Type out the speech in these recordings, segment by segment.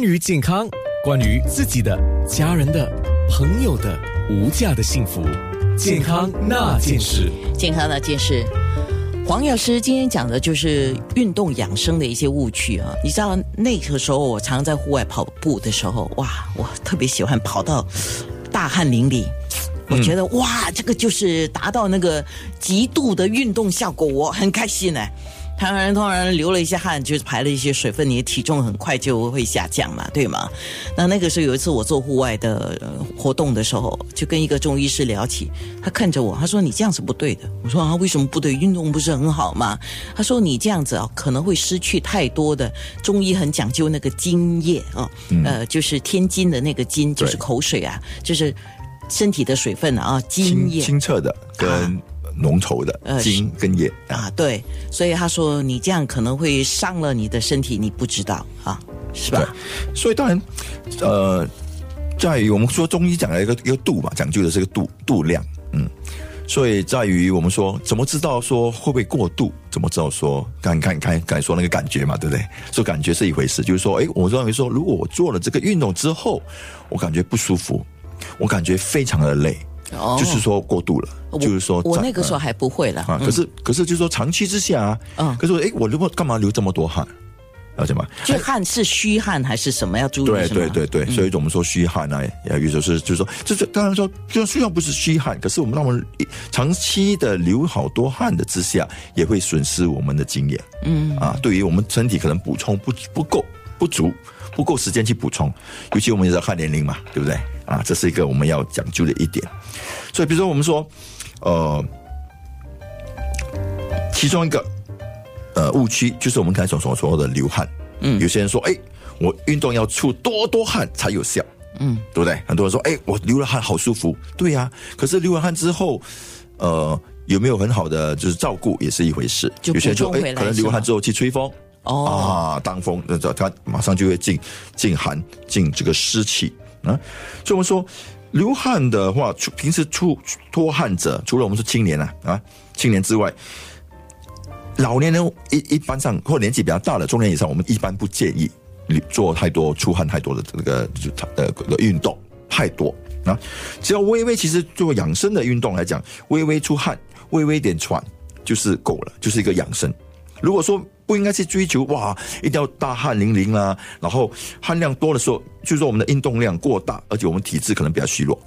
关于健康，关于自己的、家人的、朋友的无价的幸福，健康那件事。健康那件事，黄药师今天讲的就是运动养生的一些误区啊。你知道那个时候我常在户外跑步的时候，哇，我特别喜欢跑到大汗淋漓。我觉得哇，这个就是达到那个极度的运动效果，我很开心呢。当然，突然流了一些汗，就是排了一些水分，你的体重很快就会下降嘛，对吗？那那个时候有一次我做户外的呃活动的时候，就跟一个中医师聊起，他看着我，他说：“你这样是不对的。”我说：“啊，为什么不对？运动不是很好吗？”他说：“你这样子啊，可能会失去太多的中医很讲究那个津液啊，呃，就是天津的那个津，就是口水啊，就是身体的水分啊，津液。”清澈的跟浓稠的呃精跟液啊，啊，对，所以他说你这样可能会伤了你的身体，你不知道啊，是对吧？，所以当然，呃，在于我们说中医讲的一个一个度嘛，讲究的是个度度量，嗯，所以在于我们说怎么知道说会不会过度，怎么知道说刚看看刚才说那个感觉嘛，对不对？说感觉是一回事，就是说，哎，我认为说，如果我做了这个运动之后，我感觉不舒服，我感觉非常的累，哦就是说过度了，就是说我那个时候还不会了，啊，可是可是就是说长期之下啊，嗯可是我哎，我如果干嘛流这么多汗，了解吗？就汗是虚汗还是什么？要注意对对对对，所以我们说虚汗啊，也有就是就是说，就是当然说，就虽然不是虚汗，可是我们让我们长期的流好多汗的之下，也会损失我们的经验。嗯啊，对于我们身体可能补充不不够不足，不够时间去补充，尤其我们也在看年龄嘛，对不对？啊，这是一个我们要讲究的一点。所以比如说我们说，呃，其中一个呃误区就是我们刚才所所说的流汗。嗯，有些人说，哎，我运动要出多多汗才有效。嗯，对不对？很多人说，哎，我流了汗好舒服。对呀、可是流完汗之后，呃，有没有很好的就是照顾也是一回事。就有些人说，哎，可能流完汗之后去吹风。哦啊，当风，那这它马上就会进进寒，进这个湿气啊。所以我们说，流汗的话，出平时出脱汗者，除了我们说青年啊啊青年之外，老年人一一般上或年纪比较大的中年以上，我们一般不建议做太多出汗太多的这个就呃的运动太多啊。只要微微，其实做养生的运动来讲，微微出汗，微微点喘就是够了，就是一个养生。如果说不应该去追求哇，一定要大汗淋漓啦，然后汗量多的时候，就是说我们的运动量过大，而且我们体质可能比较虚弱。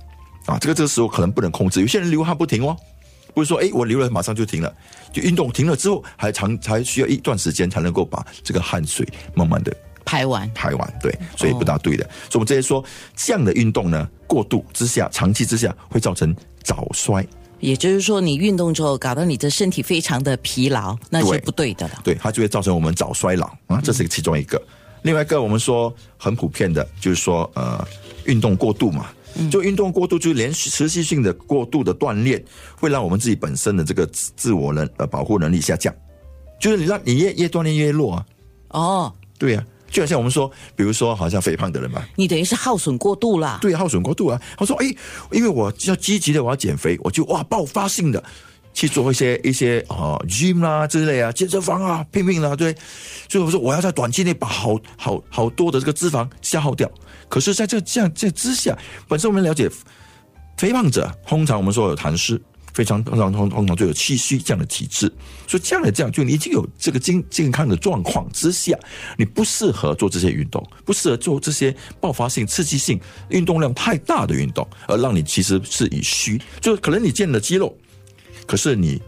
啊，这个这个时候可能不能控制。有些人流汗不停哦，不是说诶我流了马上就停了，就运动停了之后还长还需要一段时间才能够把这个汗水慢慢的排完。排完，对，所以不大对的。所以我们这些说这样的。运动呢，过度之下，长期之下会造成早衰。也就是说，你运动之后搞得你的身体非常的疲劳，那是不对的了。对，它就会造成我们早衰老啊，这是其中一个。另外一个，我们说很普遍的，就是说呃，运动过度嘛，就运动过度，就是连续持续性的过度的锻炼，会让我们自己本身的这个自自我能呃保护能力下降，就是你让你越越锻炼越弱啊，哦，对呀、就好像我们说，比如说好像肥胖的人嘛，你等于是耗损过度啦。对耗损过度啊。他说：“哎，因为我要积极的我要减肥，我就哇爆发性的去做一些一些啊、gym 啦之类啊，健身房啊，拼命啦，对。所以我说我要在短期内把好好好多的这个脂肪消耗掉。可是，在这这样这之下，本身我们了解肥胖者，通常我们说有痰湿。”非常通常通常就有气虚这样的体质，所以这样的这样，就你已经有这个健健康的状况之下，你不适合做这些运动，不适合做这些爆发性、刺激性、运动量太大的运动，而让你其实是以虚，就是可能你建了肌肉，可是你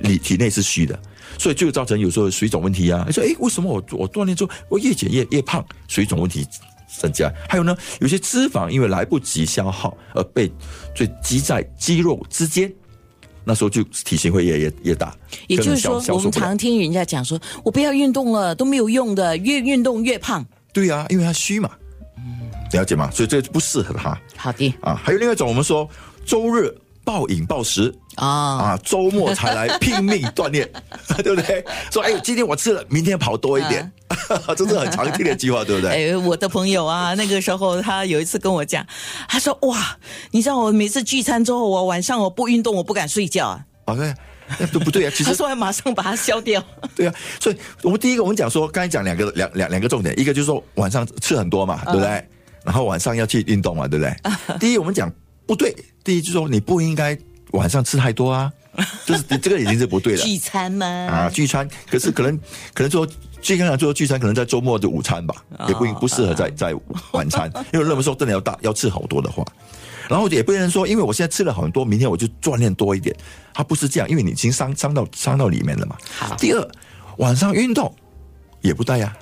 你体内是虚的，所以就造成有时候水肿问题啊。你说，诶，为什么我我锻炼之后我越减越越胖，水肿问题增加？还有呢，有些脂肪因为来不及消耗而被最积在肌肉之间。那时候就体型会越越越大，也就是说，我们常听人家讲说，我不要运动了，都没有用的，越运动越胖。对啊，因为他虚嘛，了解吗？所以这不适合他好的啊。还有另外一种，我们说周日暴饮暴食啊，啊，周末才来拼命锻炼，对不对？说哎，今天我吃了，明天跑多一点，这是很常听的计划，对不对？哎，我的朋友啊，那个时候他有一次跟我讲，他说哇，你知道我每次聚餐之后，我晚上我不运动，我不敢睡觉啊。啊，对，那都不对啊。其实他说要马上把它消掉。对啊，所以我们第一个我们讲说，刚才讲两个两两两个重点，一个就是说晚上吃很多嘛，对不对？然后晚上要去运动嘛，对不对？第一我们讲不对，第一就是说你不应该晚上吃太多啊，就是这个已经是不对了。聚餐吗？啊，聚餐，可是可能可能说，最刚讲做聚餐，可能在周末的午餐吧，也不不适合在在晚餐，因为认为说真的要大要吃好多的话，然后也不能说，因为我现在吃了很多，明天我就锻炼多一点，它不是这样，因为你已经伤伤到伤到里面了嘛。好。第二，晚上运动也不对呀、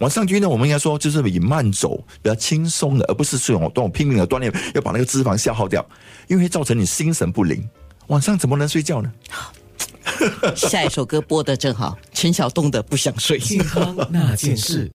晚上举呢，我们应该说就是以慢走，比较轻松的，而不是这种这种拼命的锻炼，要把那个脂肪消耗掉，因为会造成你心神不宁。晚上怎么能睡觉呢？下一首歌播的正好，陈晓东的《不想睡》。健康那件事。